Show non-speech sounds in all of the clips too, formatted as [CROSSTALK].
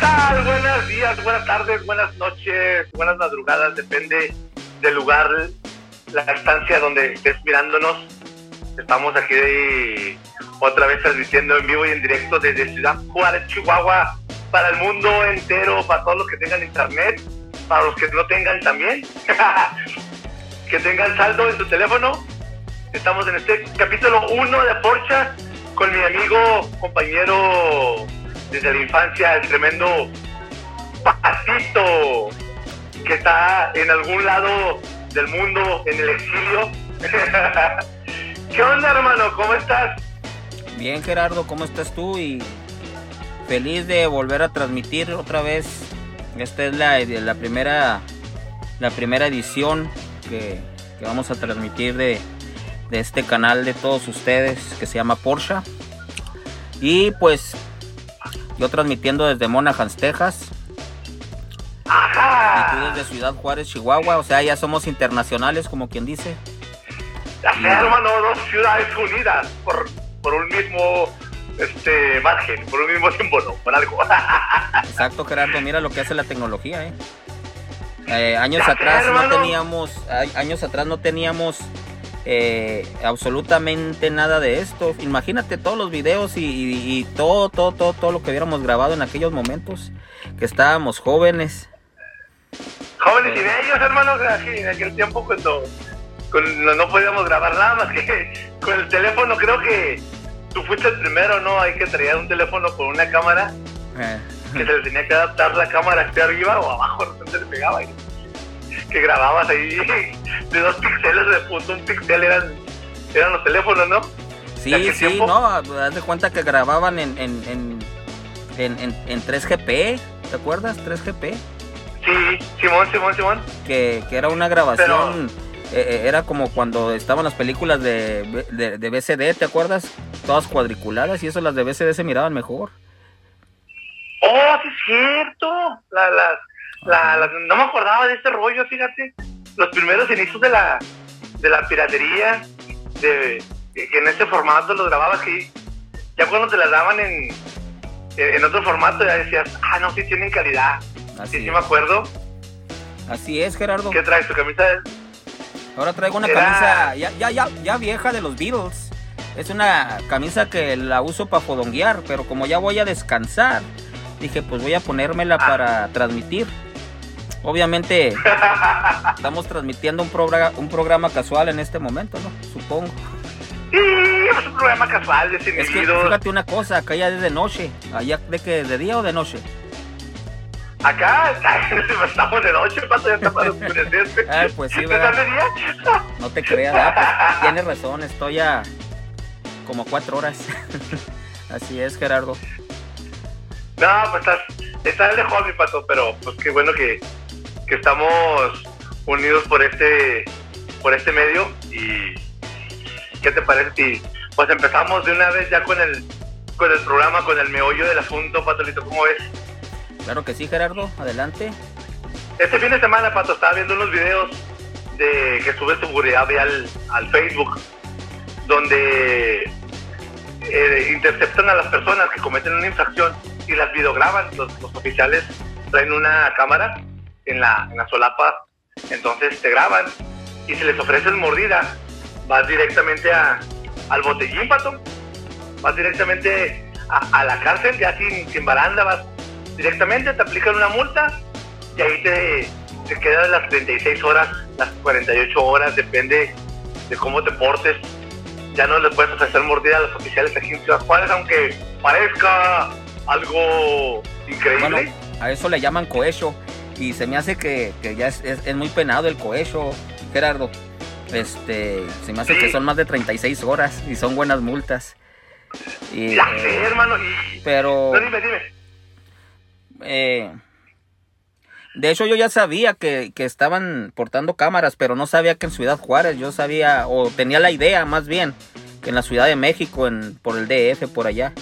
Buenos días, buenas tardes, buenas noches, buenas madrugadas, depende del lugar, la estancia donde estés mirándonos. Estamos aquí otra vez transmitiendo en vivo y en directo desde Ciudad Juárez, Chihuahua, para el mundo entero, para todos los que tengan internet, para los que no tengan también, [LAUGHS] que tengan saldo en su teléfono. Estamos en este capítulo 1 de Porcha con mi amigo, compañero desde la infancia, el tremendo Patito, que está en algún lado del mundo, en el exilio. [LAUGHS] ¿Qué onda, hermano? ¿Cómo estás? Bien, Gerardo, ¿cómo estás tú? Y feliz de volver a transmitir otra vez. Esta es la, la primera la primera edición que, que vamos a transmitir de, de este canal de todos ustedes que se llama Porsche. Y pues yo transmitiendo desde Monahans, Texas. Y tú desde Ciudad Juárez, Chihuahua. O sea, ya somos internacionales, como quien dice. Ya sé, hermano, dos ciudades unidas por, por un mismo este margen, por un mismo símbolo, por algo. [LAUGHS] Exacto, Gerardo. Mira lo que hace la tecnología, ¿eh? Eh, años Ya sé, atrás no teníamos, años atrás no teníamos eh, absolutamente nada de esto. Imagínate todos los videos y, y- y todo, todo, todo, todo lo que hubiéramos grabado en aquellos momentos, que estábamos jóvenes. Jóvenes y bellos, hermano, así, en aquel tiempo cuando, cuando no podíamos grabar nada más que [LAUGHS] con el teléfono, creo que tú fuiste el primero, ¿no? Hay que traer un teléfono con una cámara Eh, que se le tenía que adaptar la cámara hacia arriba o abajo, de repente le pegaba y que grababas ahí de dos píxeles de punto, un píxel eran, eran los teléfonos, ¿no? sí, ¿De aquel sí, tiempo? no, haz de cuenta que grababan en, en, en, en, en- en 3GP, ¿te acuerdas? 3GP. Sí, Simón, Simón, Simón. que, que era una grabación, eh, eh, era como cuando estaban las películas de, de, de BCD, ¿te acuerdas? Todas cuadriculadas y eso las de BCD se miraban mejor. Oh, sí es cierto. La, las- la- las- no me acordaba de ese rollo, fíjate. Los primeros inicios de la, de la piratería, de, que en ese formato los grababas y ya cuando te las daban en, en otro formato ya decías, ah, no, sí tienen calidad. Así, Sí, sí me acuerdo. Así es, Gerardo. ¿Qué traes? ¿Tu camisa? Ahora traigo una Era- camisa ya, ya, ya, ya vieja de los Beatles. Es una camisa que la uso para fodonguear, pero como ya voy a descansar, dije, pues voy a ponérmela Ah. para transmitir. Obviamente, estamos transmitiendo un, progra- un programa casual en este momento, ¿no? Supongo. Sí, es un programa casual, Es que fíjate una cosa, acá ya es de noche. Allá de que de día o de noche. Acá [LAUGHS] estamos de noche, pato, ya está para [LAUGHS] oscurecerse. Ay, pues sí, ¿Te ¿verdad? estás de día? No te creas, ah, [LAUGHS] pues, tienes razón, estoy a como cuatro horas. Así es, Gerardo. No, pues estás, estás lejos, mi pato, pero pues qué bueno que, que estamos unidos por este, por este medio. Y ¿qué te parece si pues empezamos de una vez ya con el, con el programa, con el meollo del asunto, Patolito? ¿Cómo ves? Claro que sí, Gerardo, adelante. Este fin de semana, Pato, estaba viendo unos videos de que sube seguridad vial al Facebook, donde eh, interceptan a las personas que cometen una infracción y las videograban. Los, los oficiales traen una cámara en la, solapa, entonces te graban y si les ofrecen mordida, vas directamente a, al botellín, Pato. Vas directamente a, la cárcel, ya sin, sin baranda, vas directamente, te aplican una multa y ahí te, te quedan las 36 horas, las 48 horas, depende de cómo te portes. Ya no le puedes ofrecer mordida a los oficiales aquí en Ciudad Juárez, aunque parezca algo increíble. A eso le llaman cohecho. Y se me hace que, que ya es, es- es muy penado el cohecho, Gerardo. Este, se me hace Sí. que son más de 36 horas y son buenas multas. Y, ya eh, sé, hermano. Y... pero No, dime, dime. eh, de hecho yo ya sabía que, que estaban portando cámaras, pero no sabía que en Ciudad Juárez, yo sabía, o tenía la idea más bien, que en la Ciudad de México, en, por el DF, por allá.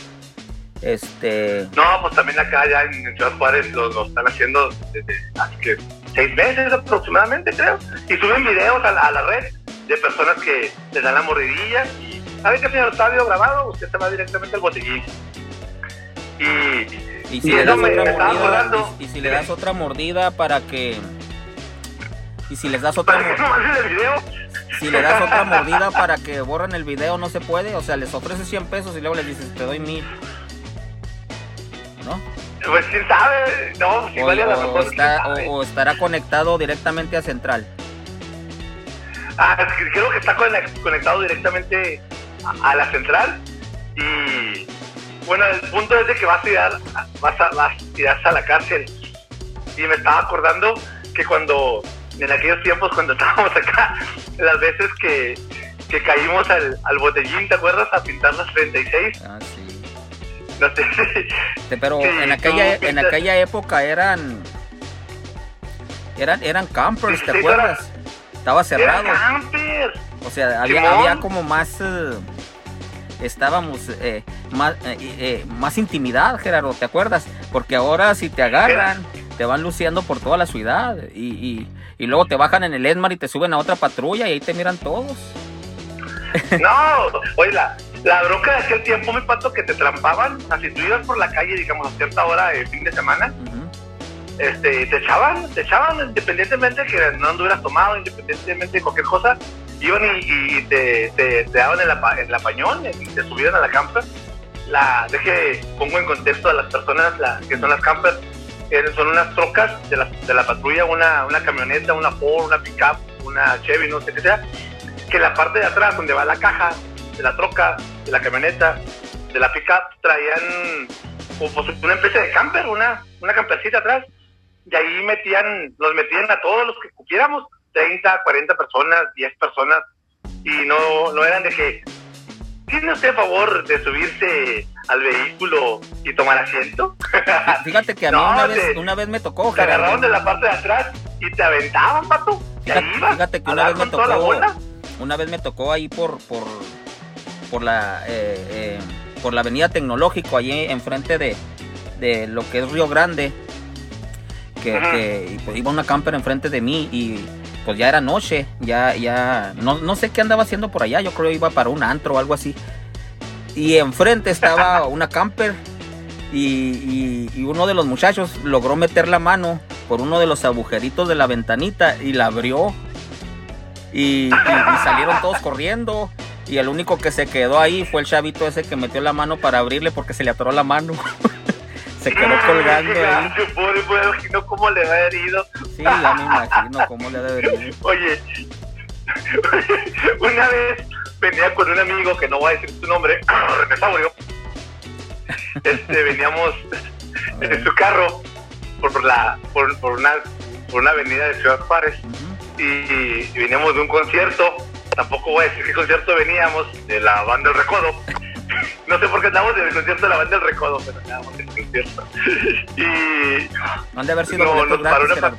Este, No, pues también acá ya en Ciudad Juárez lo, lo están haciendo desde hace que seis meses aproximadamente, creo. Y suben videos a la, a la red de personas que les dan la mordidilla y ¿sabe qué señor video grabado? Usted se va directamente al botellín. Y Y si, le das otra mordida, y, si le das otra mordida para que... Y si les das otra mordida... Si le das otra mordida para que borren el video, no se puede. O sea, les ofreces 100 pesos y luego les dices, te doy mil. ¿No? Pues quién sabe, no, si o, vale a o, está, o, estará conectado directamente a Central. Ah, creo que está conectado directamente a, la Central y bueno, el punto es de que vas a tirar, vas a, vas a a la cárcel. Y me estaba acordando que cuando, en aquellos tiempos cuando [LAUGHS] estábamos acá, las veces que, que caímos al, al botellín, ¿te acuerdas? A pintar las 36. Ah, sí. No sé Pero en aquella, en aquella época eran, eran, eran campers, ¿te acuerdas? Estaba cerrado. campers. O sea, había, había como más... Eh, estábamos eh, más, eh, más intimidad, Gerardo, ¿te acuerdas? Porque ahora si te agarran, te van luciendo por toda la ciudad y, y, luego te bajan en el Esmar y te suben a otra patrulla y ahí te miran todos. No, oye, la, bronca de aquel tiempo, me pato, que te trampaban, así tú ibas por la calle, digamos, a cierta hora de fin de semana, este, te echaban, te echaban independientemente que no anduvieras tomado, independientemente de cualquier cosa, iban y, te, te, daban el, el apañón y te subían a la camper. La, deje, pongo en contexto a las personas la, que son las campers, son unas trocas de la, de la patrulla, una, una camioneta, una Ford, una pickup, una Chevy, no sé qué sea, que la parte de atrás donde va la caja de la troca, de la camioneta, de la pickup, traían pues, una especie de camper, una, una campercita atrás, y ahí metían, los metían a todos los que cupiéramos, 30, 40 personas, 10 personas, y no, no eran de que, ¿tiene usted favor de subirse al vehículo y tomar asiento? Fíjate que a mí [LAUGHS] una, vez, una vez me tocó. Te agarraron de la parte de atrás y te aventaban, pato. Fíjate, que una vez me tocó. Una vez me tocó ahí por, por, por la eh, eh, por la avenida Tecnológico, allí enfrente de, de lo que es Río Grande. Que, pues, iba una camper enfrente de mí y pues ya era noche, ya, ya, no, no sé qué andaba haciendo por allá, yo creo que iba para un antro o algo así. Y enfrente estaba [LAUGHS] una camper y, uno de los muchachos logró meter la mano por uno de los agujeritos de la ventanita y la abrió. Y, salieron todos corriendo. Y el único que se quedó ahí fue el chavito ese que metió la mano para abrirle porque se le atoró la mano. [LAUGHS] se quedó colgando ahí. Pobre, me imagino cómo le ha herido. Sí, ya me imagino cómo le ha herido. Oye, [LAUGHS] una vez venía con un amigo que no voy a decir su nombre, [CLEARS THROAT] René Este, veníamos en su carro por, la, por, por, una, por una avenida de Ciudad Juárez y, veníamos de un concierto. Tampoco voy a decir qué concierto veníamos, de la banda El Recodo. [LAUGHS] No sé por qué estamos en el concierto de la banda El Recodo, pero estábamos en el concierto. [LAUGHS] Y. ¿Dónde haber sido no, nos paró, una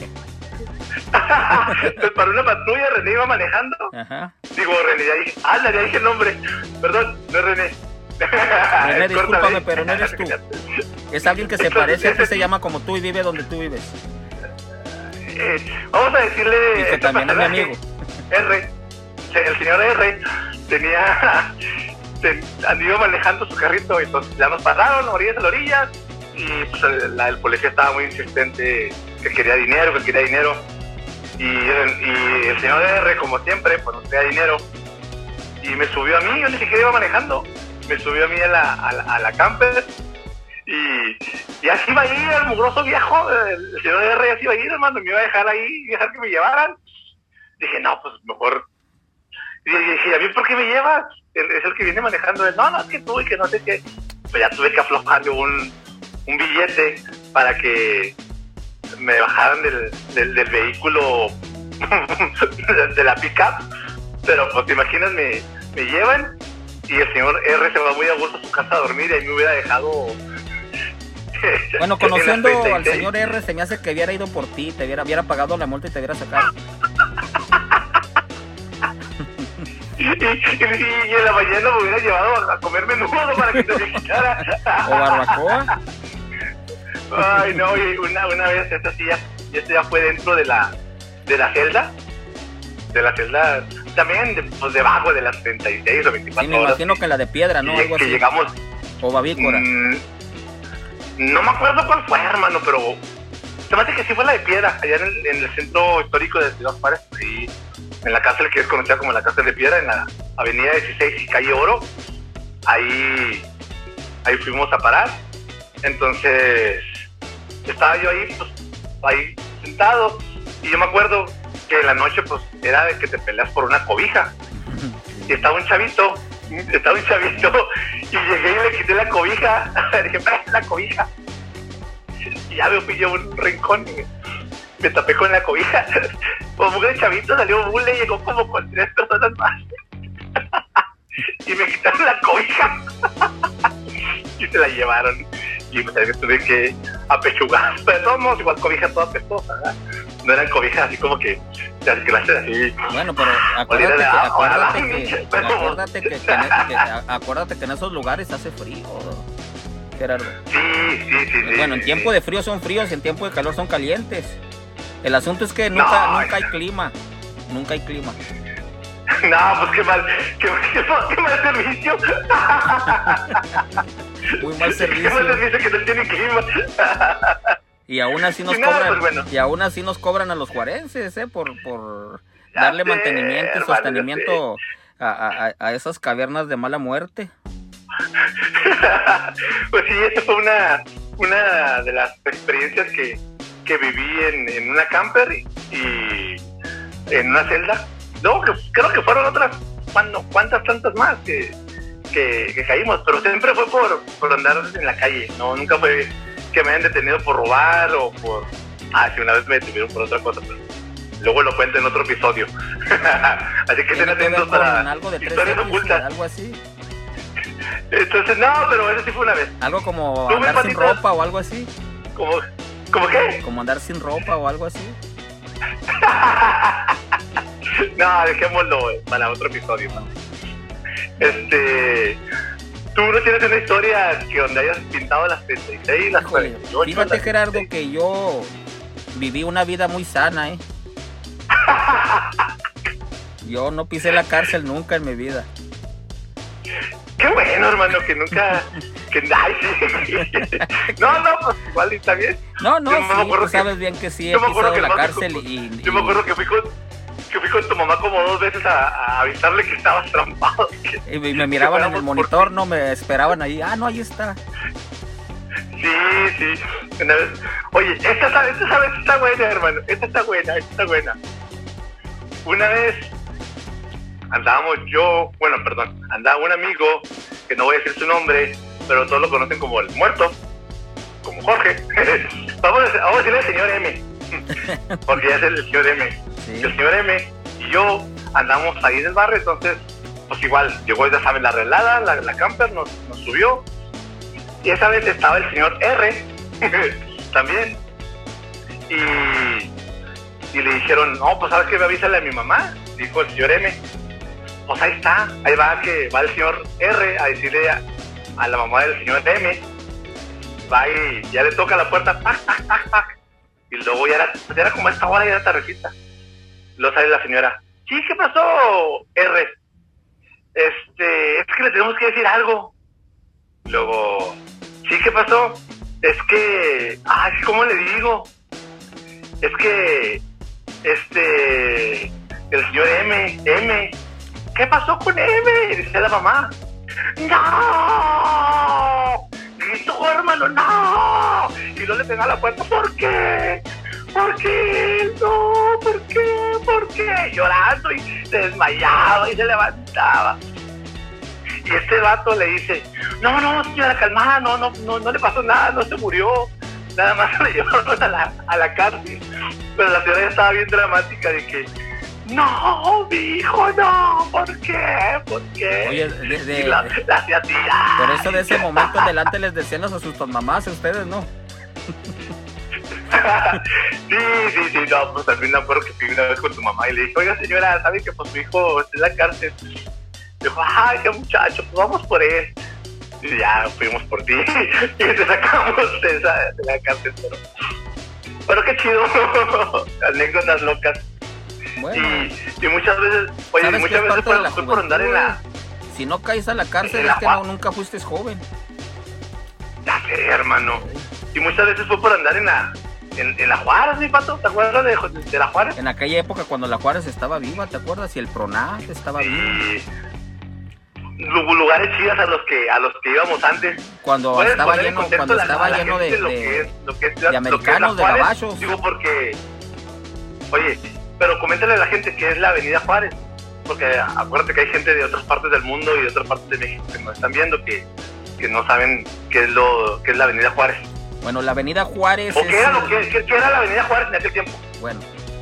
[LAUGHS] nos paró una patrulla, René iba manejando. Ajá. Digo, René, ya dije, ah, ya dije el nombre. Perdón, no es René. René, discúlpame, pero no eres tú. Es alguien que se parece, que se llama como tú y vive donde tú vives. Eh, vamos a decirle. Y que también es mi amigo. R, el señor R tenía. [LAUGHS] ido manejando su carrito, y entonces ya nos pararon, orillas a la orilla, y pues el, el, policía estaba muy insistente que quería dinero, que quería dinero. Y, el señor R, como siempre, pues no tenía dinero. Y me subió a mí, yo ni siquiera iba manejando. Me subió a mí a la, a la camper y, y así iba a ir el mugroso viejo, el señor R así iba a ir, hermano, me iba a dejar ahí dejar que me llevaran. Dije, no, pues mejor. Y dije, ¿a mí por qué me llevas? es el que viene manejando. No, no, es que tú y que no sé qué. Pues ya tuve que aflojarle un, un billete para que me bajaran del, del, del vehículo [LAUGHS] de la pickup. Pero pues te imaginas, me, me llevan y el señor R se va muy a gusto a su casa a dormir y ahí me hubiera dejado [LAUGHS] bueno, conociendo [LAUGHS] al señor R, se me hace que hubiera ido por ti, te hubiera, hubiera pagado la multa y te hubiera sacado. [LAUGHS] y, en la mañana me hubiera llevado a comer menudo para que se me quitara. o barbacoa. Ay, no, y una, una vez, esta sí ya, esto ya fue dentro de la, de la celda. De la celda, también pues, debajo de las 36 o 24 sí, me imagino que la de piedra, ¿no? Algo que llegamos. O babícora. Mm, No me acuerdo cuál fue, hermano, pero se me hace que sí fue la de piedra, allá en el, en el centro histórico de Ciudad Juárez, en la cárcel que es conocida como la cárcel de piedra, en la avenida 16 y calle Oro. Ahí, ahí fuimos a parar. Entonces, estaba yo ahí, pues, ahí sentado. Y yo me acuerdo que en la noche, pues, era de que te peleas por una cobija. Y estaba un chavito, estaba un chavito, y llegué y le quité la cobija. [LAUGHS] Dije, la cobija. Y ya yo a un rincón me tapé con la cobija. [LAUGHS] Como el chavito salió bule y llegó como con tres personas más. [LAUGHS] y me quitaron la cobija. [LAUGHS] y se la llevaron. Y pues que tuve que apechugar. Pero de todos modos, igual cobija toda pestosa, ¿verdad? No eran cobijas así como que las así. Bueno, pero acuérdate que, acuérdate que, acuérdate que, que, acuérdate que en esos lugares hace frío. Gerardo. Sí, sí, sí. Bueno, en tiempo de frío son fríos, en tiempo de calor son calientes. El asunto es que nunca, nunca hay clima. Nunca hay clima. [LAUGHS] No, pues qué mal, qué, qué, mal servicio. [LAUGHS] Muy mal servicio. Qué mal servicio que no tiene clima. Y aún así nos [LAUGHS] cobran, pues y aún así nos cobran a los juarenses, ¿eh? Por, por darle mantenimiento y sostenimiento a, a, a, esas cavernas de mala muerte. pues sí, esa fue una, una de las experiencias que, que viví en, en una camper y en una celda no, creo que fueron otras, cuando, cuántas tantas más que, que, caímos, pero siempre fue por, por andar en la calle, no, nunca fue que me hayan detenido por robar o por... Ah, sí, una vez me detuvieron por otra cosa, pero luego lo cuento en otro episodio. [LAUGHS] así que estén atentos para algo de historias ocultas. Algo así. Entonces, no, pero eso sí fue una vez. Algo como andar sin ropa o algo así. ¿Cómo, ¿Cómo qué? Como andar sin ropa o algo así. [LAUGHS] no, dejémoslo para otro episodio. Este. ¿Tú no tienes una historia que donde hayas pintado las 36, las 48? Fíjate, Gerardo, que yo viví una vida muy sana, ¿eh? [LAUGHS] yo no pisé la cárcel nunca en mi vida. Qué bueno, hermano, que nunca. que, no, no, pues igual está bien. No, no, sí, tú sabes bien que sí he pisado la cárcel y, Yo me acuerdo que fui con que fui con tu mamá como dos veces a, avisarle que estabas trampado. y me miraban en el monitor, no me esperaban ahí. Ah, no, ahí está. Sí, sí. Una vez, oye, esta, esta, esta vez está buena, hermano. Esta está buena, esta está buena. Una vez andábamos yo, bueno, perdón, andaba un amigo, que no voy a decir su nombre, pero todos lo conocen como el muerto, como Jorge. [LAUGHS] vamos, a, vamos a decirle al señor M, [LAUGHS] porque ya es el señor M el señor M y yo andamos ahí en el barrio, entonces, pues igual, llegó, ya saben, la relada, la, la camper nos, nos subió, y esa vez estaba el señor R [LAUGHS] también, y, y le dijeron, no, pues sabes que me avísale a mi mamá, dijo el señor M, pues ahí está, ahí va que va el señor R a decirle a, la mamá del señor M, va y ya le toca la puerta, y luego ya era, ya era como esta hora, ya era tardecita. Lo sale la señora. Sí, ¿qué pasó, R? Este, es que le tenemos que decir algo. Luego, sí, ¿qué pasó? Es que, ay, ¿cómo le digo? Es que, este, el señor M, M, ¿qué pasó con M? Dice la mamá. ¡No! Gritó, hermano, ¡no! Y no le pega la puerta, ¿por qué? ¿por qué? No, ¿por qué? ¿Por qué? Llorando y se desmayaba y se levantaba. Y este vato le dice, no, no, señora, calmada, no, no, no, no le pasó nada, no se murió. Nada más [LAUGHS] le llevaron a la, a la cárcel. Pero la señora estaba bien dramática de que, no, mi hijo, no, ¿por qué? ¿Por qué? Oye, de, la, Por eso de ese momento adelante les decían a sus mamás a ustedes, ¿no? [LAUGHS] sí, sí, sí, no, pues también me acuerdo que fui una vez con tu mamá y le dije, oiga señora, ¿sabe que pues su hijo está en la cárcel? Dijo, ay, qué muchacho, pues vamos por él. Y ya fuimos por ti [LAUGHS] y te sacamos de, esa, de la cárcel, pero, pero qué chido, [LAUGHS] anécdotas locas. Y, y, muchas veces, oye, muchas veces fue, por andar en la... Si no caes a la cárcel es que no, nunca fuiste joven. Ya sé, hermano. Y muchas veces fue por andar en la, en, la Juárez, mi pato. ¿Te acuerdas de, de, la Juárez? En aquella época cuando la Juárez estaba viva, ¿te acuerdas? Y el Pronat estaba sí. vivo. Lugares chidas a los que a los que íbamos antes. Cuando estaba lleno, cuando estaba lleno de, de, americanos, de gabachos. Digo porque, oye, pero coméntale a la gente que es la Avenida Juárez porque acuérdate que hay gente de otras partes del mundo y de otras partes de México que nos están viendo que, que no saben qué es lo que es la Avenida Juárez. Bueno, la Avenida Juárez. ¿O qué, era lo que, qué, era la Avenida Juárez en aquel tiempo? Bueno.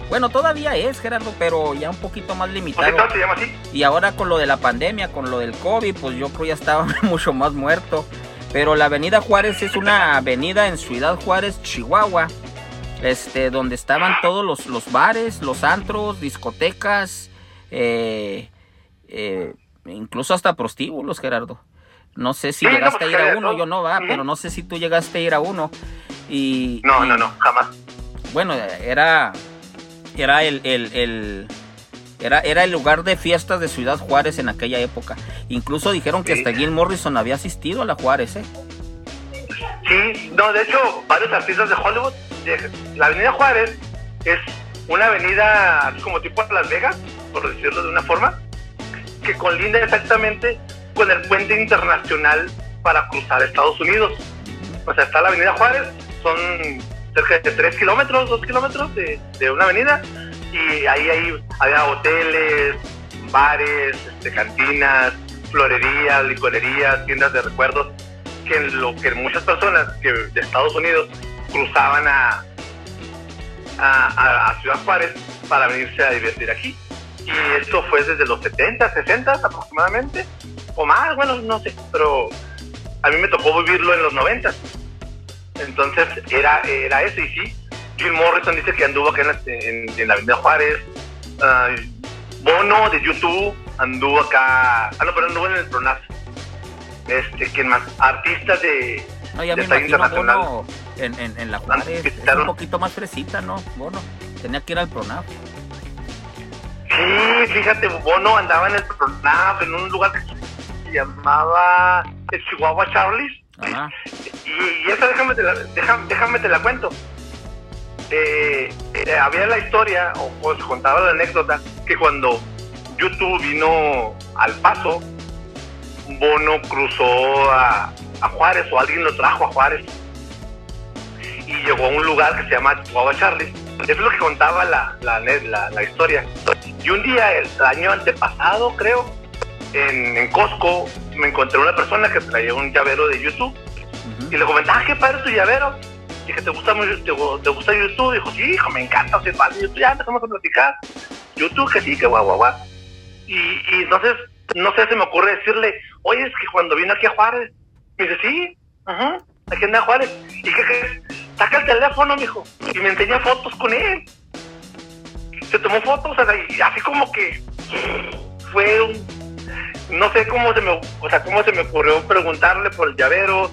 Bueno, todavía es, Gerardo, pero ya un poquito más limitado. ¿Por qué se llama así? Y ahora con lo de la pandemia, con lo del COVID, pues yo creo ya estaba [LAUGHS] mucho más muerto. Pero la Avenida Juárez es una avenida en Ciudad Juárez, Chihuahua, este, donde estaban todos los, los bares, los antros, discotecas, eh, eh, incluso hasta prostíbulos, Gerardo. No sé si llegaste a ir a uno, yo no va, pero no sé si tú llegaste a ir a uno. Y, no, no, no, jamás. Bueno, era, era el, el, era, era el lugar de fiestas de Ciudad Juárez en aquella época. Incluso dijeron que hasta Jim Morrison había asistido a la Juárez, ¿eh? Sí, no, de hecho, varios artistas de Hollywood, la Avenida Juárez es una avenida como tipo Las Vegas, por decirlo de una forma, que colinda exactamente con el puente internacional para cruzar Estados Unidos. O sea, está la Avenida Juárez, son cerca de 3 kilómetros, 2 kilómetros de, una avenida, y ahí, ahí había hoteles, bares, este, cantinas, florerías, licorerías, tiendas de recuerdos, que lo que muchas personas que de Estados Unidos cruzaban a, a, Ciudad Juárez para venirse a divertir aquí y esto fue desde los 70, 60 aproximadamente, o más, bueno, no sé, pero a mí me tocó vivirlo en los 90. Entonces era, era eso, y sí, Jim Morrison dice que anduvo acá en la, Avenida Juárez, Bono de YouTube anduvo acá, ah no, pero anduvo en el Pronas. Este, ¿quién más? Artistas de... No, ya me imagino Bono en, en, en la Juárez, es un poquito más fresita, ¿no? Bono, tenía que ir al Pronaf. Sí, fíjate, Bono andaba en el Pronaf, en un lugar que se llamaba el Chihuahua Charlies. Y, esa déjame te la, déjame, te la cuento. Eh, eh, había la historia, o pues contaba la anécdota, que cuando YouTube vino al paso, Bono cruzó a, a Juárez o alguien lo trajo a Juárez y llegó a un lugar que se llama Chihuahua Charlie. Es lo que contaba la, la, la, la historia. Y un día, el año antepasado, creo, en, en, Costco, me encontré una persona que traía un llavero de YouTube. Y le comenté, ah, qué padre tu llavero. Dije, ¿te gusta, te, te gusta YouTube? Dijo, sí, hijo, me encanta. O sea, YouTube, ya empezamos a platicar. YouTube, que sí, que guau, guau, guau. Y, y entonces, no sé, se me ocurre decirle, oye, es que cuando vino aquí a Juárez, me dice, sí, ajá, aquí anda Juárez. ¿Y qué crees? Saca el teléfono, mijo. Y me enseña fotos con él se tomó fotos, y así como que fue un, no sé cómo se me, o sea, cómo se me ocurrió preguntarle por el llavero,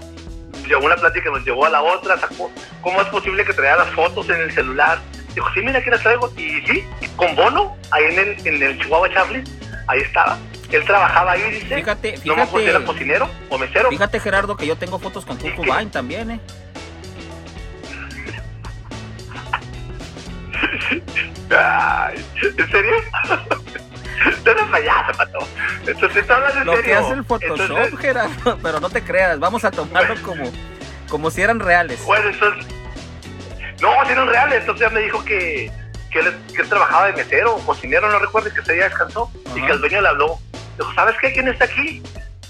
llegó una plática nos llevó a la otra, sacó, ¿cómo es posible que traiga las fotos en el celular? Dijo, sí, mira, aquí las traigo, y sí, con Bono, ahí en el, en el Chihuahua Charlie, ahí estaba. Él trabajaba ahí, dice. Fíjate, fíjate. No me acuerdo si era cocinero o mesero. Fíjate, Gerardo, que yo tengo fotos con Kurt Cobain también, ¿eh? [LAUGHS] ¿En serio? Tú eres payaso, pato. Entonces, ¿tú hablas en Lo que hace el Photoshop, Gerardo, [LAUGHS] pero no te creas, vamos a tomarlo como, como si eran reales. Bueno, entonces... No, si eran reales, entonces ya me dijo que, que, él, que él trabajaba de mesero o cocinero, no recuerdo, que ese día descansó y que el dueño le habló. Dijo, ¿sabes qué? ¿Quién está aquí?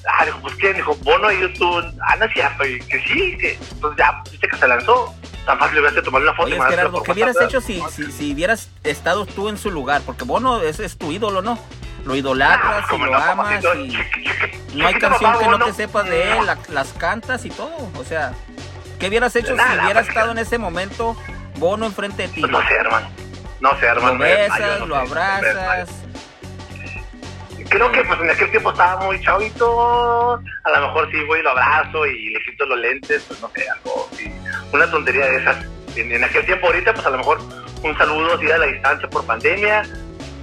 Ah, dijo, pues quién, dijo, Bono y YouTube. Ah, no es cierto, y que sí, que entonces ya, viste que se lanzó tan fácil hubiera tomar una foto. Oye, Gerardo, ¿qué hubieras hecho si, si, si, hubieras estado tú en su lugar? Porque Bono es, es tu ídolo, ¿no? Lo idolatras ah, y lo no, amas y [LAUGHS] no hay canción que no te sepas de él, las cantas y todo. O sea, ¿qué hubieras hecho si hubiera estado en ese momento Bono enfrente de ti? Pues no sé, hermano. No sé, hermano. Lo besas, lo abrazas. Creo que pues en aquel tiempo estaba muy chavito, a lo mejor sí voy y lo abrazo y le quito los lentes, pues no sé, algo una tontería de esas. En, aquel tiempo ahorita, pues a lo mejor un saludo así a la distancia por pandemia.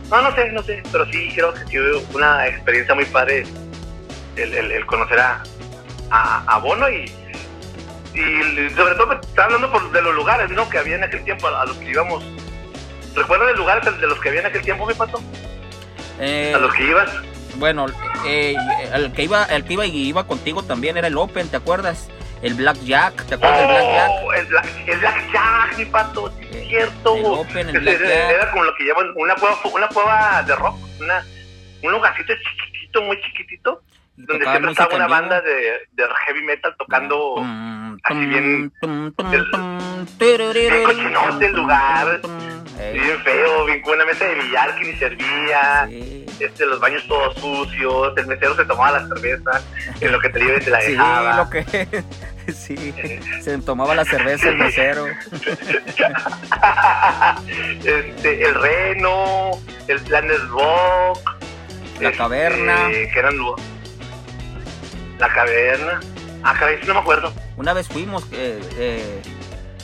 No, no sé, no sé, pero sí creo que sí una experiencia muy padre el, conocer a, a, Bono y, y sobre todo está hablando por, de los lugares, ¿no? Que había en aquel tiempo a, los que íbamos. ¿Recuerdas de lugares de los que había en aquel tiempo, mi pato? Eh, a los que ibas. Bueno, eh, el que iba, el que iba y iba contigo también era el Open, ¿te acuerdas? El Black Jack, ¿te acuerdas del Black Jack? Oh, el Black, el Black Jack, mi pato, sí, Eh, cierto. el Open, el Ese- Black ese- Jack. Era como lo que llaman una cueva, una cueva de rock, una, un lugarcito chiquitito, muy chiquitito, Y donde siempre estaba una banda de, de heavy metal tocando. Tum, así bien- tum, el- bien cochinote el lugar. eh, Bien feo, bien con una mesa de billar que ni servía. sí. Este, los baños todos sucios, el mesero se tomaba la cerveza, [LAUGHS] en lo que te y te la Sí, dejaba. lo que [LAUGHS] sí, [LAUGHS] se tomaba la cerveza el mesero. este, el Reno, el Planet Rock, La este, Caverna. que eran la caverna. Ah, caray, no me acuerdo. Una vez fuimos, eh, eh,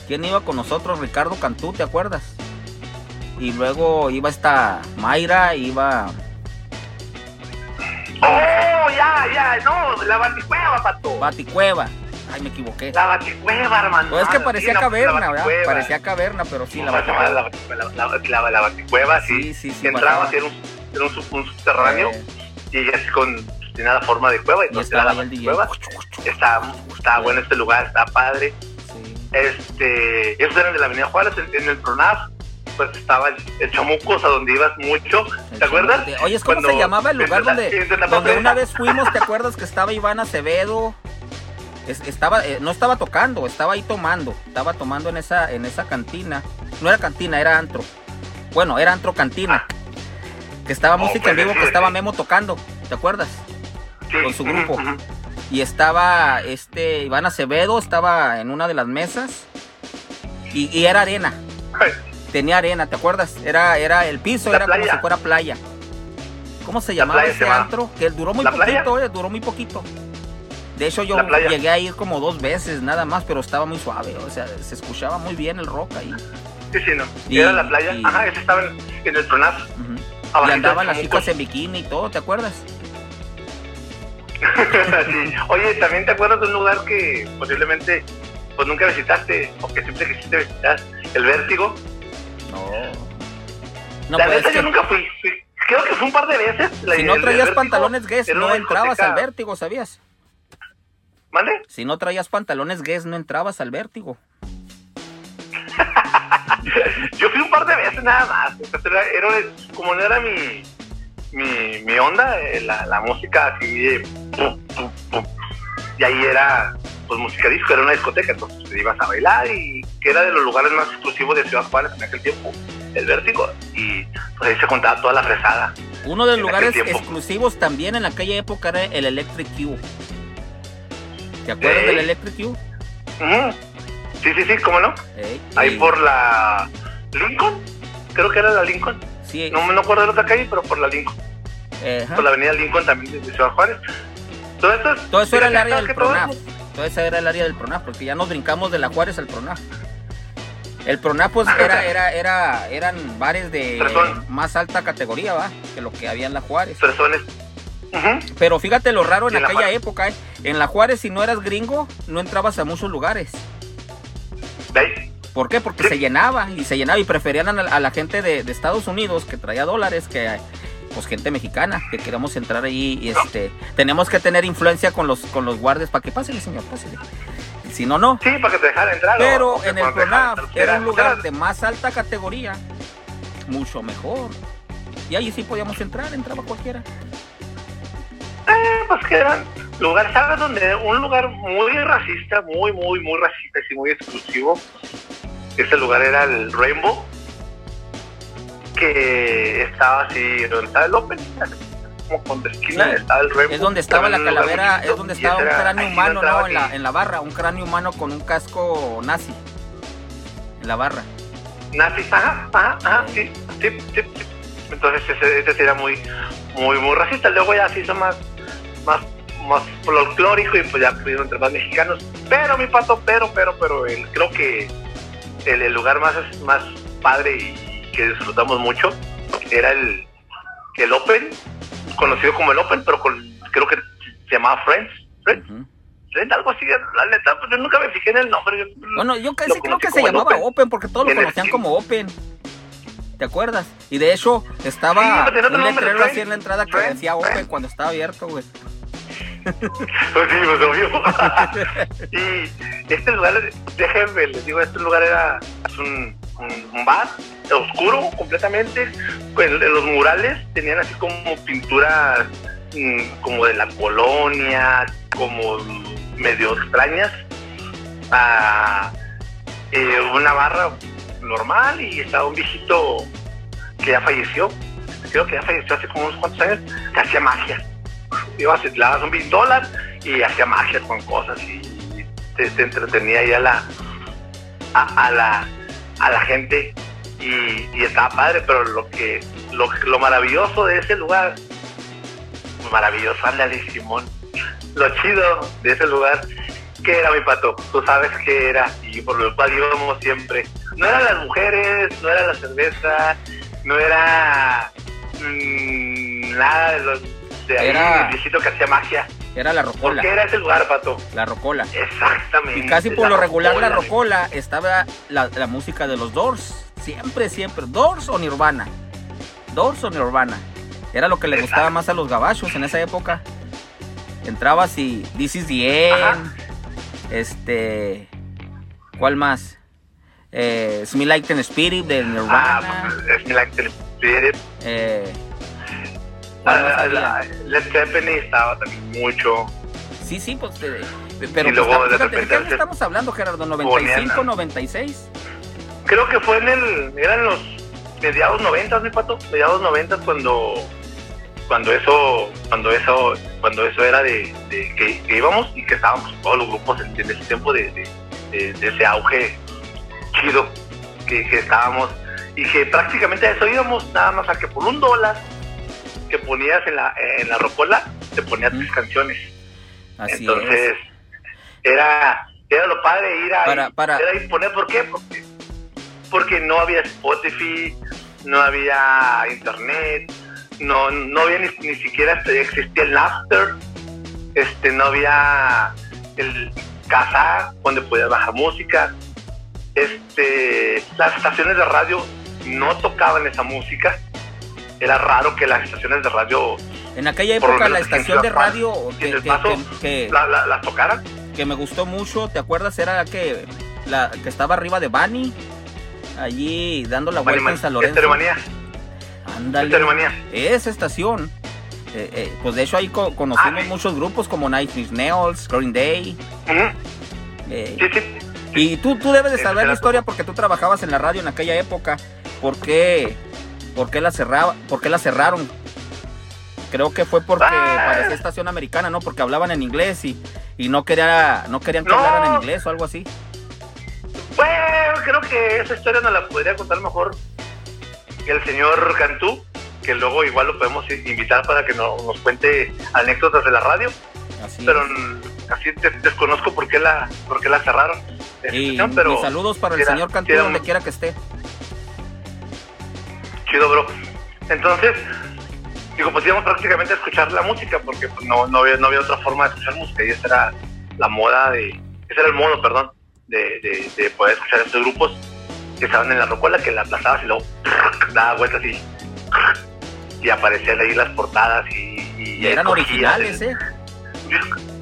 ¿quién iba con nosotros? Ricardo Cantú, ¿te acuerdas? Y luego iba esta Mayra, iba Oh, ya, ya, no, la baticueva, pato. Baticueva. Ay, me equivoqué. La baticueva, hermano. Pues es que parecía sí, la- caverna, la ¿verdad? Parecía caverna, pero sí, la. Baticueva. La, la, baticueva, sí. Sí, sí, sí, entraba, era un, era un, sub- un subterráneo Eh, y así con, tenía la forma de cueva, y era estaba la DJ. baticueva. Está, está bueno este lugar, está padre. Sí. Este, esos eran de la Avenida Juárez, en, en el Pronaf, pues estaba el, Chamucos, a donde ibas mucho, El ¿te acuerdas? de- Oye, ¿cómo Cuando- se llamaba el lugar donde, la donde una vez fuimos? ¿Te acuerdas que estaba Iván Acevedo? Es- estaba, eh, no estaba tocando, estaba ahí tomando. Estaba tomando en esa, en esa cantina. No era cantina, era antro. Bueno, era antro cantina. Que estaba Oh, música en vivo, que estaba. Memo tocando. ¿Te acuerdas? Sí, con su grupo. Y estaba este Iván Acevedo, estaba en una de las mesas. Y, y era arena. Tenía arena, ¿te acuerdas? Era, era el piso, La era como si fuera playa. ¿Cómo se llamaba ese se antro? Que duró muy poquito, eh, duró muy poquito. De hecho, yo llegué a ir como dos veces nada más, pero estaba muy suave. O sea, se escuchaba muy bien el rock ahí. Sí, sí, no. Y- Era la playa. y- Ajá, ese estaba en, en el. Ujú. Y andaban las chicas en bikini y todo, ¿te acuerdas? [LAUGHS] Sí. Oye, ¿también te acuerdas de un lugar que posiblemente pues nunca visitaste o que siempre quisiste visitar? El Vértigo. No. No, la pues neta es yo nunca fui. Creo que fue un par de veces. La- si no traías Vértigo pantalones Guess, no entrabas discoteca. al vértigo, ¿sabías? ¿Mande? Si no traías pantalones Guess, no entrabas al vértigo. [LAUGHS] Yo fui un par de veces nada más. Era, era- como no era mi, mi, mi onda, eh, la, la música así de pum, pum, pum. Y ahí era pues música disco, era una discoteca, entonces te ibas a bailar y que era de los lugares más exclusivos de Ciudad Juárez en aquel tiempo, el vértigo, y pues ahí se contaba toda la fresada. Uno de los lugares exclusivos también en aquella época era el Electric Q. ¿Te acuerdas Ey. del Electric Q? Ujú. Sí, sí, sí, ¿cómo no? Ey, Ahí por la Lincoln, creo que era la Lincoln, Sí, no me acuerdo de la otra calle, pero por la Lincoln, ajá. por la avenida Lincoln también de Ciudad Juárez. Todo eso, es- Todo eso era el área ¿sabes del? Todo PRONAF. eso- Todo eso era el área del PRONAF, porque ya nos brincamos de la Juárez al PRONAF. El PRONAF pues era, era, era, eran bares de más alta categoría, ¿va? Que lo que había en la Juárez. personas. Pero fíjate lo raro en aquella época, ¿eh? En la Juárez, si no eras gringo, no entrabas a muchos lugares. ¿Veis? ¿Por qué? Porque se llenaba y se llenaba y preferían a la, gente de, de Estados Unidos que traía dólares que pues gente mexicana que queremos entrar ahí y este tenemos que tener influencia con los con los guardias para que pásele señor pásele si no no Sí, para que te dejara entrar. pero en el dejaran PRONAF era un lugar era- de más alta categoría mucho mejor y ahí sí podíamos entrar entraba cualquiera Eh, pues que eran lugares, ¿sabes? Donde un lugar muy racista, muy, muy, muy racista y muy exclusivo. Ese lugar era el Rainbow, que estaba así, donde estaba el Open, como con de esquina Sí. estaba el Rainbow. es donde estaba la calavera es donde estaba un era- cráneo humano no en la, en la barra un cráneo humano con un casco nazi en la barra nazis, ajá, ajá, ajá, sí, sí, sí, sí. Entonces ese, ese era muy, muy, muy racista. Luego ya se hizo más, más, más folclórico y pues ya pudieron entrar más mexicanos. Pero mi pato, pero, pero, pero, el, creo que el, el lugar más, más padre y que disfrutamos mucho era el, el Open, conocido como el Open, pero con, creo que se llamaba Friends, Friends, algo así, la neta, pues yo nunca me fijé en el nombre. bueno, yo casi creo que se llamaba Open. porque todos lo conocían como Open. ¿Te acuerdas? Y de hecho, estaba un letrero así en la entrada que decía Open cuando estaba abierto, güey. Pues pues [LAUGHS] y este lugar, déjenme, les digo, este lugar era un, bar oscuro completamente. Pues, los murales tenían así como pinturas mm, como de la colonia, como medio extrañas. Eh, una barra normal y estaba un viejito que ya falleció, creo que ya falleció hace como unos cuantos años, que hacía magia. Iba, le dabas un dólar y hacía magia con cosas y te, entretenía ahí a la, a, la, a la gente y, estaba padre, pero lo que lo, lo maravilloso de ese lugar, maravilloso, ándale Simón, [LAUGHS] lo chido de ese lugar, que era mi pato, tú sabes que era y por lo cual íbamos siempre. No eran las mujeres, no era la cerveza, no era mm, nada de los de ahí, el viejito que hacía magia. Era la rocola. qué era ese lugar, Pato? La rocola. Exactamente. Y casi por lo regular la rocola estaba la, música de los Doors. Siempre, siempre. Doors o Nirvana. Doors o Nirvana. Era lo que le gustaba más a los gabachos en esa época. Entrabas y This is the end. Este. ¿Cuál más? eh, Smell Like Spirit de Nirvana. Ah, pues, Smell Like Spirit. Eh, ah, Led Zeppelin estaba también mucho. Sí, sí, pues. Eh, pero y pues, luego, de repente, ¿de qué estamos hablando, Gerardo? ¿95, 96? Creo que fue en el. Eran los mediados 90, mi pato. Mediados 90 cuando. Cuando eso, cuando eso, cuando eso era de, de que, íbamos y que estábamos todos los grupos en, ese tiempo de, de, de ese auge chido que, estábamos y que prácticamente a eso íbamos, nada más a que por un dólar que ponías en la, en la rocola, te ponías tus canciones. Entonces, era, era lo padre ir a para, para. Era poner, ¿por qué? Porque, porque no había Spotify, no había internet, no, no había ni, ni siquiera existía el Napster, este, no había el casa donde podías bajar música este, las estaciones de radio no tocaban esa música. Era raro que las estaciones de radio... En aquella época la estación de radio que, que, la, tocaran. Que me gustó mucho, ¿te acuerdas? Era que, la, que estaba arriba de Bani, allí dando la vuelta en San Lorenzo. Ándale. Esa estación. Eh, eh, pues de hecho ahí conocimos ah, muchos grupos como Night Nails, Green Day. Eh, sí, sí. Y tú, tú debes de saber la historia porque tú trabajabas en la radio en aquella época. ¿Por qué, por qué la, cerraba, por qué la cerraron? Creo que fue porque ah. parecía estación americana, ¿no? Porque hablaban en inglés y, y no, quería, no querían que hablaran en inglés o algo así. Bueno, creo que esa historia nos la podría contar mejor el señor Cantú, que luego igual lo podemos invitar para que nos, nos cuente anécdotas de la radio. Así Pero así desconozco por qué la, por qué la cerraron. Y pero saludos para el señor Cantú donde quiera que esté. Chido, bro. Entonces, digo, pues íbamos prácticamente a escuchar la música porque pues, no, no, había, no había otra forma de escuchar música y esa era la moda de, ese era el modo, perdón, de, de, poder escuchar estos grupos que estaban en la rocola, que la aplazabas y luego [LAUGHS] daba vueltas y, [LAUGHS] y aparecían ahí las portadas y, y, eran originales, ¿eh?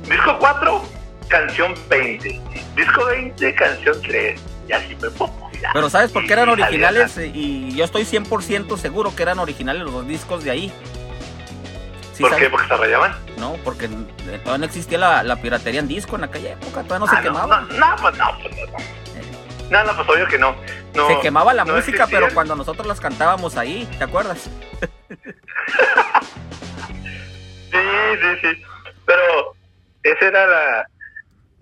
disco 4 canción 20. Disco 20, canción 3. Y así me pongo. Pero ¿sabes por qué eran originales? Y yo estoy 100% seguro que eran originales los dos discos de ahí. ¿Por qué? ¿Porque se rayaban? No, porque eh, todavía no existía la, piratería en disco en aquella época, todavía no se ah, quemaba. No, no, pues no, pues no. No, no, pues obvio que no. se quemaba la música, pero cuando nosotros las cantábamos ahí, ¿te acuerdas? [LAUGHS] sí, sí, sí. Pero esa era la,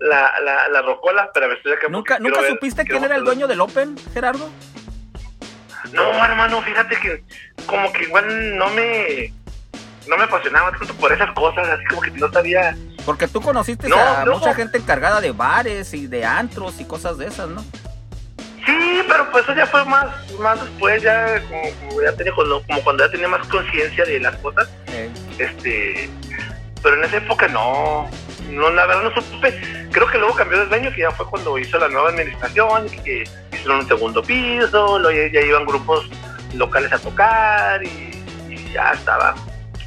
la, la, la rocola, pero me estoy ¿Nunca, ¿nunca supiste quién era el dueño del Open, Gerardo? No, hermano, fíjate que como que igual no me no me apasionaba tanto por esas cosas, así como que no sabía. Porque tú conociste a mucha gente encargada de bares y de antros y cosas de esas, ¿no? Sí, pero pues eso ya fue más, más después, ya como, ya tenía, como, cuando ya tenía más conciencia de las cosas. Este, pero en esa época no, no, la verdad no supe. Creo que luego cambió de dueño, que ya fue cuando hizo la nueva administración, que hicieron un segundo piso, luego ya, iban grupos locales a tocar y, ya estaba.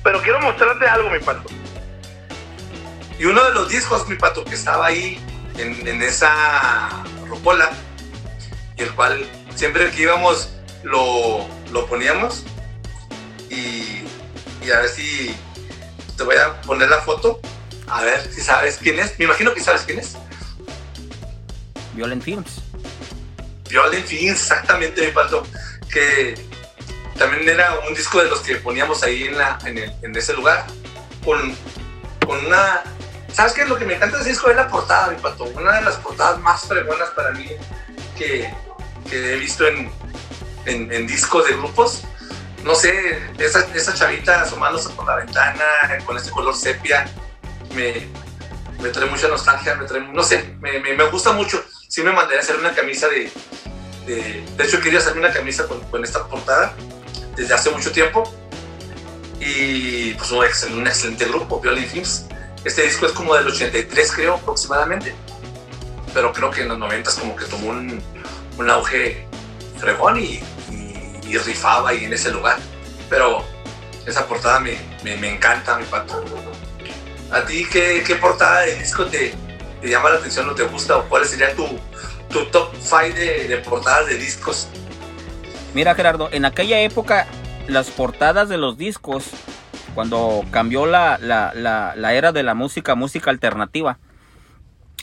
Pero quiero mostrarte algo, mi pato. Y uno de los discos, mi pato, que estaba ahí en, esa ropola, y el cual siempre que íbamos lo, lo poníamos, y, y a ver si te voy a poner la foto a ver si sabes quién es. Me imagino que sabes quién es. Violent Films. Violent Films, exactamente, mi pato. Que también era un disco de los que poníamos ahí en, la, en, ese lugar. Con, con una. ¿Sabes qué? Lo que me encanta de ese disco es la portada, mi pato. Una de las portadas más fregonas para mí que, que he visto en, en, discos de grupos no sé, esa, esa, chavita asomándose por la ventana con ese color sepia, me, me trae mucha nostalgia, me trae, no sé, me, me, gusta mucho. Sí me mandaría a hacer una camisa de, de, de hecho quería hacer una camisa con, con, esta portada desde hace mucho tiempo y pues un, excelente, un excelente grupo, Violin Films. Este disco es como del 83 creo aproximadamente, pero creo que en los 90 como que tomó un, un auge fregón y, y, rifaba ahí en ese lugar. Pero esa portada me, me, me encanta, mi pato. ¿A ti qué, qué portada de disco te, llama la atención o te gusta? ¿O cuál sería tu, tu top 5 de, de, portadas de discos? Mira Gerardo, en aquella época las portadas de los discos, cuando cambió la, la, la, la era de la música, música alternativa,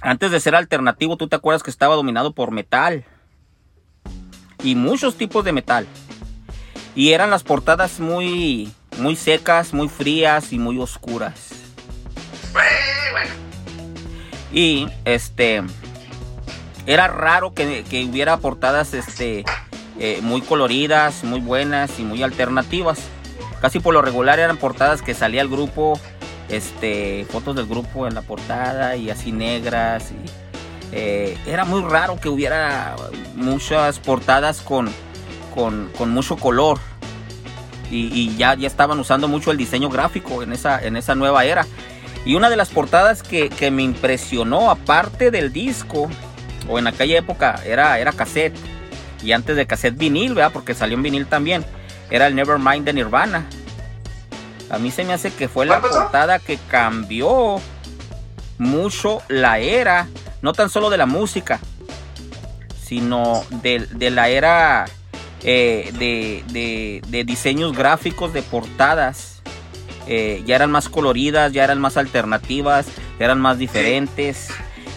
antes de ser alternativo, tú te acuerdas que estaba dominado por metal. Y muchos tipos de metal. Y eran las portadas muy, muy secas, muy frías y muy oscuras. Y este era raro que, hubiera portadas este eh, muy coloridas, muy buenas y muy alternativas. Casi por lo regular eran portadas que salía el grupo, este, fotos del grupo en la portada y así negras. Y, eh, era muy raro que hubiera muchas portadas con, con, mucho color. Y, ya, ya estaban usando mucho el diseño gráfico en esa, en esa nueva era. Y una de las portadas que, me impresionó, aparte del disco, o en aquella época era, era cassette, y antes de cassette vinil, ¿verdad? Porque salió en vinil también, era el Nevermind de Nirvana. A mí se me hace que fue la portada que cambió mucho la era, no tan solo de la música, sino de, la era eh, de, de diseños gráficos de portadas eh, ya eran más coloridas, ya eran más alternativas, eran más diferentes.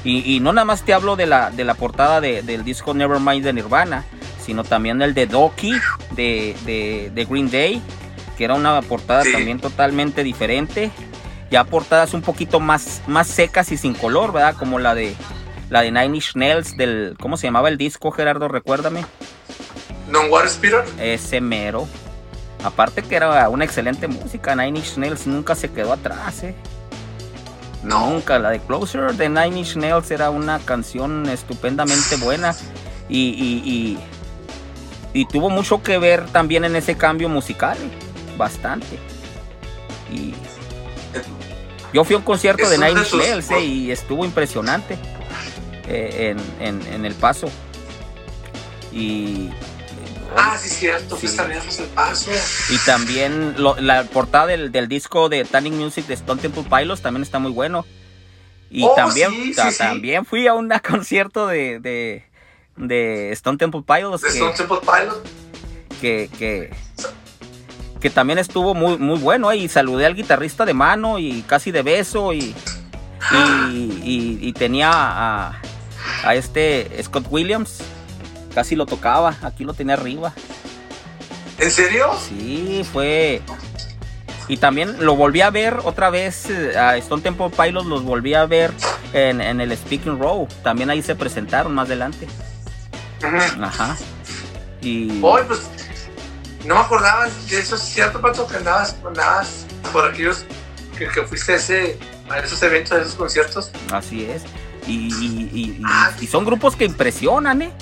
Y, no nada más te hablo de la, de la portada del disco Nevermind de Nirvana, sino también el de Doki de, Green Day, que era una portada también totalmente diferente. Ya portadas un poquito más, más secas y sin color, ¿verdad? Como la de la de Nine Inch Nails del ¿cómo se llamaba el disco, Gerardo? Recuérdame. Non War Spirit. Ese mero. Aparte que era una excelente música, Nine Inch Nails nunca se quedó atrás, ¿eh? Nunca, la de Closer de Nine Inch Nails era una canción estupendamente buena y, y, tuvo mucho que ver también en ese cambio musical, ¿eh? bastante. Y yo fui a un concierto de Nine Inch Nails ¿eh? y estuvo impresionante eh, en, en el paso. Y Ah, sí, cierto, sí. el paso. Y también la portada del, disco de Tanning Music de Stone Temple Pilots también está muy bueno. Y oh, también, también fui a un [LAUGHS] concierto de, de, Stone Temple Pilots. De Stone Temple Pilots. Que, que, que, también estuvo muy, muy bueno. Y saludé al guitarrista de mano y casi de beso. Y, y, y tenía a, a este Scott Williams casi lo tocaba, aquí lo tenía arriba. ¿En serio? Sí, fue. Y también lo volví a ver otra vez eh, a Stone Temple Pilots, los volví a ver en, el Speaking Row. También ahí se presentaron más adelante. Ajá. Y. Hoy, pues. No me acordaba de eso, es cierto, Pato, que andabas, andabas por aquellos que, fuiste a, ese, a esos eventos, a esos conciertos. Así es. Y, y, ah. y son grupos que impresionan, ¿eh?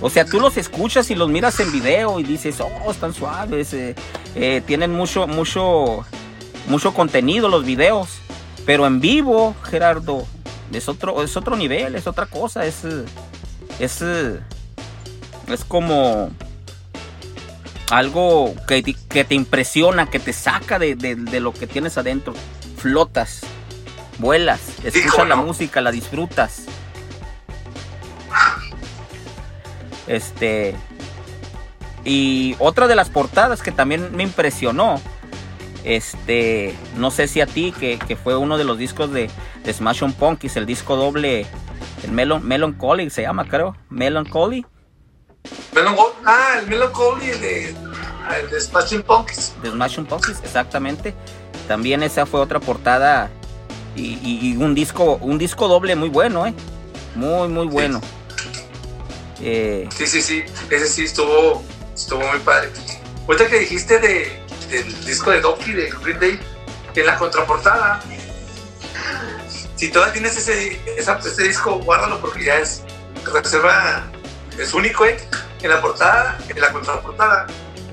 O sea, tú los escuchas y los miras en video y dices, oh, están suaves, eh, eh, tienen mucho, mucho, mucho contenido los videos. Pero en vivo, Gerardo, es otro, es otro nivel, es otra cosa, es, es, es como algo que, que te impresiona, que te saca de, de, lo que tienes adentro. Flotas, vuelas, escuchas la música, la disfrutas. Este. Y otra de las portadas que también me impresionó. Este. No sé si a ti, que, fue uno de los discos de, de Smash on Punkies, el disco doble. El Melon, Melancholy se llama, creo. Melancholy. ah, el Melancholy, el de, el de Smashing Punkies. De Smashing Punkies, exactamente. También esa fue otra portada y, un disco un disco doble muy bueno, ¿eh? Muy, muy bueno. Eh, sí, sí, sí, ese sí estuvo, estuvo muy padre. Ahorita que dijiste de, del disco de Doki de Green Day, en la contraportada, si todavía tienes ese, ese disco, guárdalo porque ya es reserva, es único, ¿eh? En la portada, en la contraportada,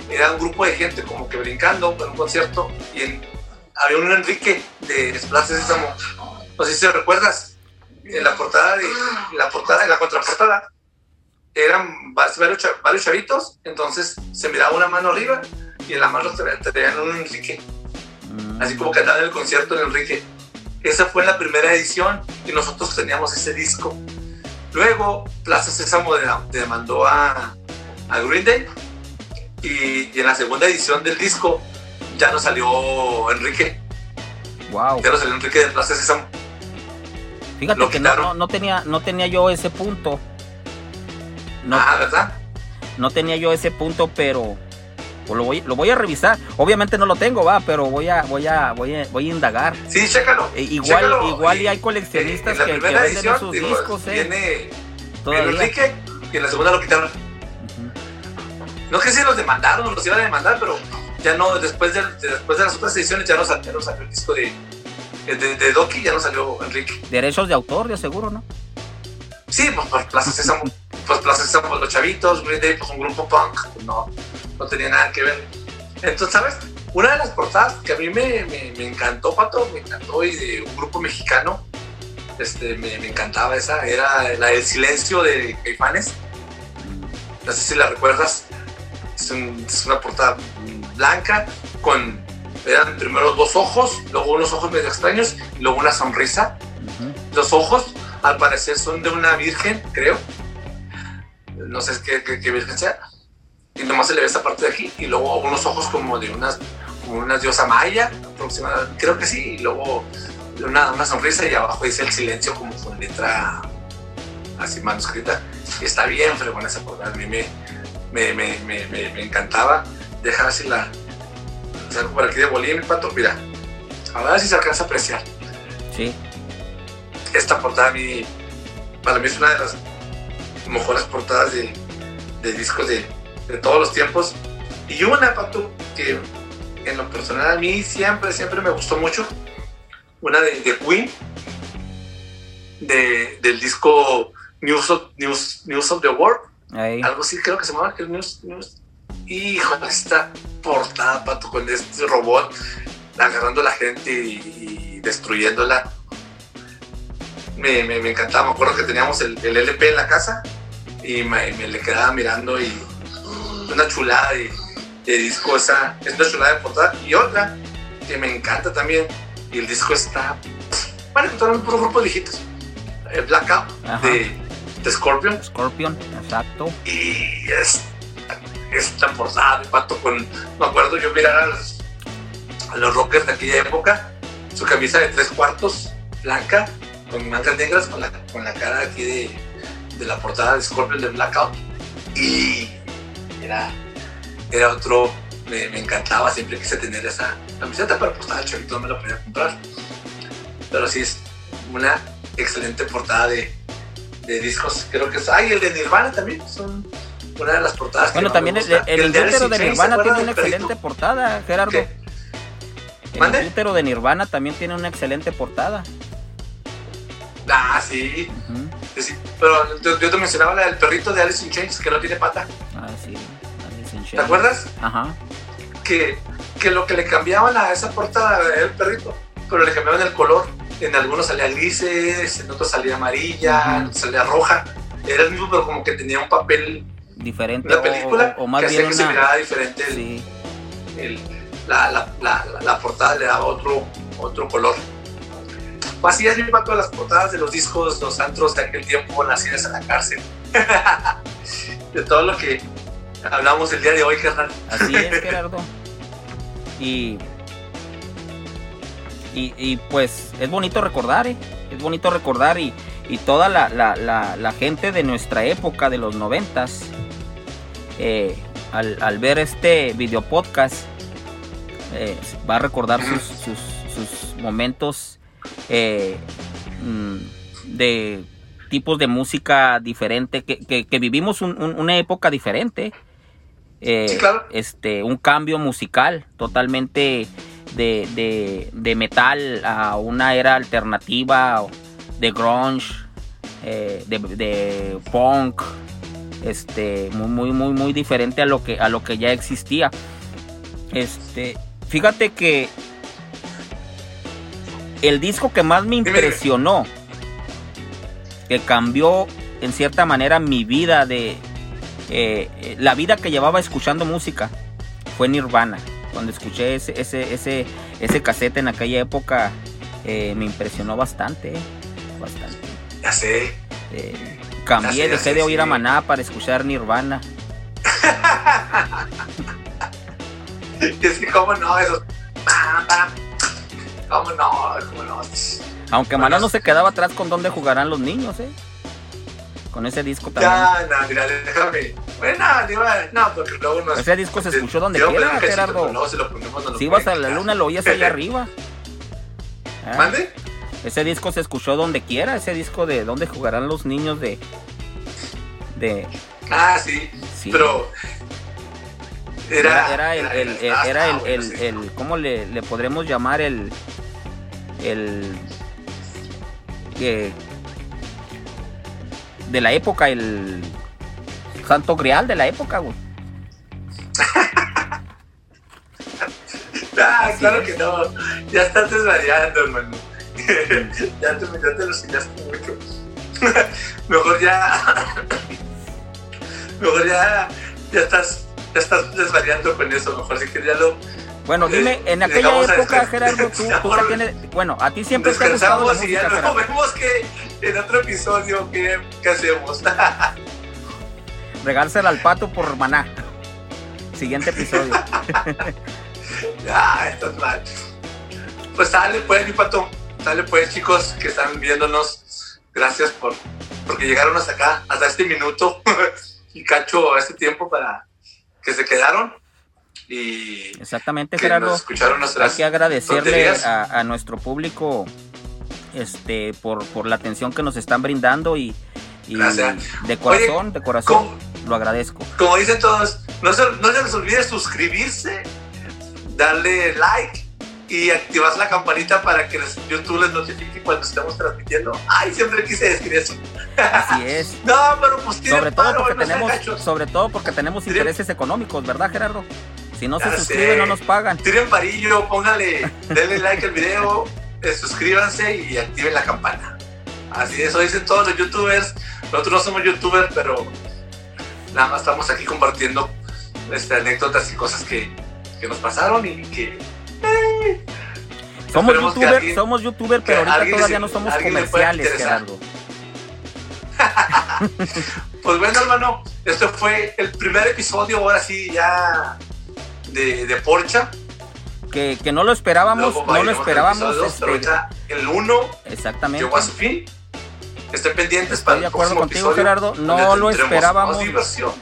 era un grupo de gente como que brincando en un concierto y había un Enrique de Plaza Sésamo. No sé si recuerdas, en la portada, de, la portada, en la contraportada, eran varios, varios chavitos, entonces se miraba una mano arriba y en la mano tenían un Enrique. Mm. Así como que andaba en el concierto de Enrique. Esa fue la primera edición y nosotros teníamos ese disco. Luego Plaza Sésamo demandó a, a Green Day y, en la segunda edición del disco ya no salió Enrique. Wow. Ya no salió Enrique de Plaza Sésamo. Fíjate que no, no, tenía, no tenía yo ese punto. No, ah, ¿verdad? No tenía yo ese punto, pero pues lo voy, lo voy a revisar. Obviamente no lo tengo, va, pero voy a, voy a, voy a, voy a indagar. Sí, chécalo. E, igual, igual y hay coleccionistas que, venden esos discos, eh. Viene Enrique y en la segunda lo quitaron. No es que si los demandaron, los iban a demandar, pero ya no, después de, después de las otras ediciones ya no, salió, el disco de, de, de, Doki, ya no salió Enrique. Derechos de autor, de seguro, ¿no? Sí, pues, pues Plaza Sésamo, pues Plaza Sésamo, los chavitos, Green Day, pues un grupo punk, pues no, no tenía nada que ver. Entonces, ¿sabes? Una de las portadas que a mí me, me, encantó, Pato, me encantó, y de un grupo mexicano, este, me, me encantaba esa, era la del silencio de Caifanes. No sé si la recuerdas. Es, es una portada blanca con, eran primero dos ojos, luego unos ojos medio extraños, y luego una sonrisa. Los ojos al parecer son de una virgen, creo. No sé qué, qué, virgen sea. Y nomás se le ve esta parte de aquí. Y luego unos ojos como de unas, como una diosa maya, aproximadamente. Creo que sí. Y luego una, una sonrisa y abajo dice el silencio como con letra así manuscrita. Está bien fregona esa portada. A mí me, me, me, me, me encantaba. Dejar así la... Salgo por aquí de Bolívar, mi pato. Mira. A ver si se alcanza a apreciar. Sí esta portada a mí, para mí es una de las mejores portadas de, discos de, todos los tiempos. Y una, Patu, que en lo personal a mí siempre, siempre me gustó mucho, una de, Queen, del disco News of, News, News of the World. Algo así creo que se llamaba, que News, News. Hijo, esta portada, Pato, con este robot agarrando a la gente y destruyéndola me, me, encantaba. Me acuerdo que teníamos el, el LP en la casa y me, le quedaba mirando y una chulada de, disco. Esa, es una chulada de portada. Y otra que me encanta también. Y el disco está. Van a encontrar un grupo de viejitos. El Blackout de, de, Scorpion. Scorpion, exacto. Y es esta portada de pato con. Me acuerdo yo mirar a los, a los rockers de aquella época. Su camisa de tres cuartos, blanca, con mangas negras, con la, con la cara aquí de, de la portada de Scorpion de Blackout. Y era, era otro, me, me, encantaba, siempre quise tener esa camiseta, pero pues estaba chavito, no me la podía comprar. Pero sí es una excelente portada de, de discos. Creo que es. Ay, el de Nirvana también, son una de las portadas bueno, también el, el, el, de Nirvana tiene una excelente portada, Gerardo. El útero de Nirvana también tiene una excelente portada. Ah, sí. Pero yo, te mencionaba la del perrito de Alice in Chains, que no tiene pata. Ah, sí. Alice in Chains. ¿Te acuerdas? Ajá. Que, que lo que le cambiaban a esa portada era el perrito. pero le cambiaban el color. En algunos salía grises, en otros salía amarilla, en otros salía roja. Era el mismo, pero como que tenía un papel diferente la película o, o más que bien hacía que se mirara diferente el- sí. el- la, la, la, la portada le daba otro, otro color. Así es mi pato las portadas de los discos, los antros de aquel tiempo, nacidas en la cárcel. [LAUGHS] de todo lo que hablamos el día de hoy, carnal. Así es, [LAUGHS] Gerardo. Y, y, y, pues es bonito recordar, ¿eh? Es bonito recordar y, y toda la, la, la, la gente de nuestra época, de los noventas, eh, al, al ver este video podcast, eh, va a recordar sus, sus, sus momentos eh, mm, de tipos de música diferente, que, que, que vivimos un- un- una época diferente. Eh, Sí, claro. este, un cambio musical totalmente de, de, de metal a una era alternativa de grunge, eh, de, de punk, este, muy, muy, muy, muy diferente a lo que, a lo que ya existía. Este, fíjate que el disco que más me impresionó, que cambió en cierta manera mi vida de eh, la vida que llevaba escuchando música, fue Nirvana. Cuando escuché ese, ese, ese, ese cassette en aquella época, eh, me impresionó bastante, eh, bastante. Ya sé. Eh, cambié, Ya sé, ya dejé sé, de oír a. Maná para escuchar Nirvana. Y [LAUGHS] es que, ¿cómo no? Esos. Pam, pam. ¿Cómo no? ¿Cómo no? Aunque Maná no se quedaba atrás con dónde jugarán los niños, ¿eh? Con ese disco también. Ya, no, mira, déjame. Bueno, digo, no, porque luego nos. Ese disco se escuchó donde quiera, Gerardo. pero luego se lo ponemos, no lo Si ibas a la luna, lo oías allá [LAUGHS] arriba. Ah, ¿Mande? Ese disco se escuchó donde quiera. Ese disco de dónde jugarán los niños de. De. Ah, sí. Sí. Pero. Era, era el, el- el- era el, el- ¿cómo le, le podremos llamar el, el, que, de la época, el santo grial de la época, güey. [LAUGHS] Ah, claro es. que no. Ya estás desvariando, hermano. [LAUGHS] ya, te, ya te alucinaste mucho. [LAUGHS] Mejor ya. Mejor ya. Ya estás. Ya estás desvariando con eso. Mejor si que ya lo. Bueno, Le- dime, en aquella a época. Gerardo, tú, tú Descansamos. tienes, bueno, a ti siempre te ha gustado la Descansamos y ya Gerardo. vemos que en otro episodio qué, qué hacemos. [LAUGHS] Regársela al pato por maná. Siguiente episodio. [LAUGHS] Ya, estás mal. Pues sale pues, mi pato. Sale pues, chicos que están viéndonos. Gracias por porque llegaron hasta acá, hasta este minuto [LAUGHS] y cacho este tiempo para que se quedaron y Exactamente, que Gerardo. nos Hay que agradecerle a, a nuestro público este por, por la atención que nos están brindando y, de corazón, de corazón, lo agradezco. Como dicen todos, no se, no se les olvide suscribirse, darle like y activar la campanita para que YouTube les notifique cuando estemos transmitiendo. Ay, siempre quise decir eso. Así [LAUGHS] es. No, pero pues tienen Sobre todo paro, porque no tenemos, sobre todo porque tenemos intereses económicos, ¿verdad, Gerardo? Si no se suscriben, no nos pagan. Tiren parillo, póngale, denle like al video, eh, suscríbanse y activen la campana. Así eso dicen todos los youtubers. Nosotros no somos youtubers, pero nada más estamos aquí compartiendo este, anécdotas y cosas que, que nos pasaron y que Somos Esperemos que youtuber, alguien- somos youtuber, pero ahorita todavía se- no somos comerciales. Gerardo. [LAUGHS] Pues bueno, hermano, este fue el primer episodio, ahora sí, ya de, de Porcha. Que, que no lo esperábamos, Luego no lo esperábamos. pero este, ahorita el 1 exactamente. llegó a su fin. Estén pendientes Estoy para de acuerdo contigo, episodio, Gerardo. No lo esperábamos.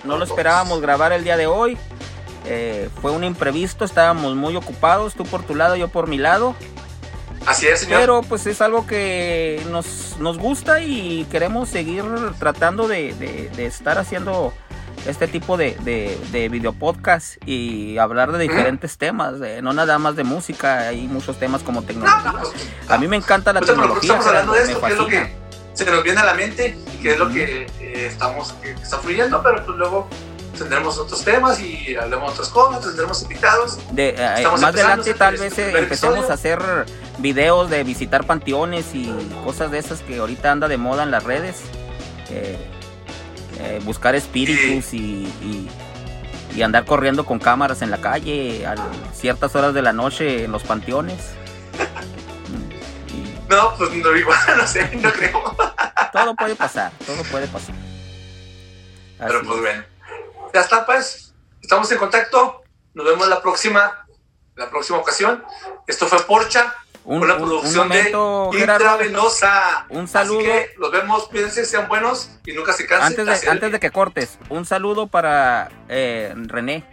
No lo esperábamos grabar el día de hoy. Eh, fue un imprevisto, estábamos muy ocupados, tú por tu lado, yo por mi lado. Así es, señor. Pero pues es algo que nos, nos gusta y queremos seguir tratando de, de- de estar haciendo este tipo de, de, de video podcast y hablar de diferentes temas, de- no nada más de música, hay muchos temas como no, tecnología. no, A mí me encanta la tecnología, estamos hablando de esto, que es lo que se nos viene a la mente y que es lo que eh, estamos, que está fluyendo, pero pues luego tendremos otros temas y hablemos otras cosas, tendremos invitados. De, eh, más adelante tal vez eh, empecemos a hacer videos de visitar panteones y cosas de esas que ahorita anda de moda en las redes. Eh, buscar espíritus y, y, andar corriendo con cámaras en la calle a ciertas horas de la noche en los panteones. No, pues no, igual, [LAUGHS] no sé, no creo. todo puede pasar, todo puede pasar. Pero pues bueno. Ya está, pues. Estamos en contacto. Nos vemos la próxima, la próxima ocasión. Esto fue Porcha. Un, una producción de intravenosa. Un saludo. los vemos, cuídense, sean buenos y nunca se cansen. Antes de, antes de que cortes, un saludo para eh, René,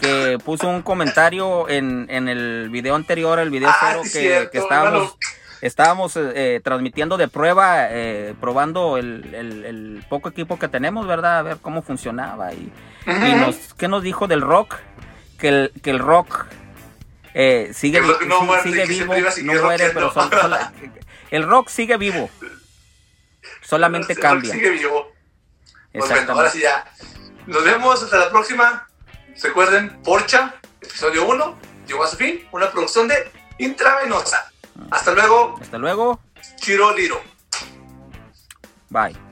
que puso un comentario en, en el video anterior, el video ah, cero, que, estábamos, estábamos eh, eh, transmitiendo de prueba, eh, probando el, poco equipo que tenemos, ¿verdad? A ver cómo funcionaba. Y, nos, ¿qué nos dijo del rock? Que el, que el rock sigue, sigue vivo, no muere, pero el rock sigue vivo. Solamente cambia. sigue vivo. Pues ahora sí ya. Nos vemos hasta la próxima. Recuerden, Porcha, episodio 1, llegó a su fin, una producción de Intravenosa. Hasta luego. Hasta luego. Chiro Liro. Bye.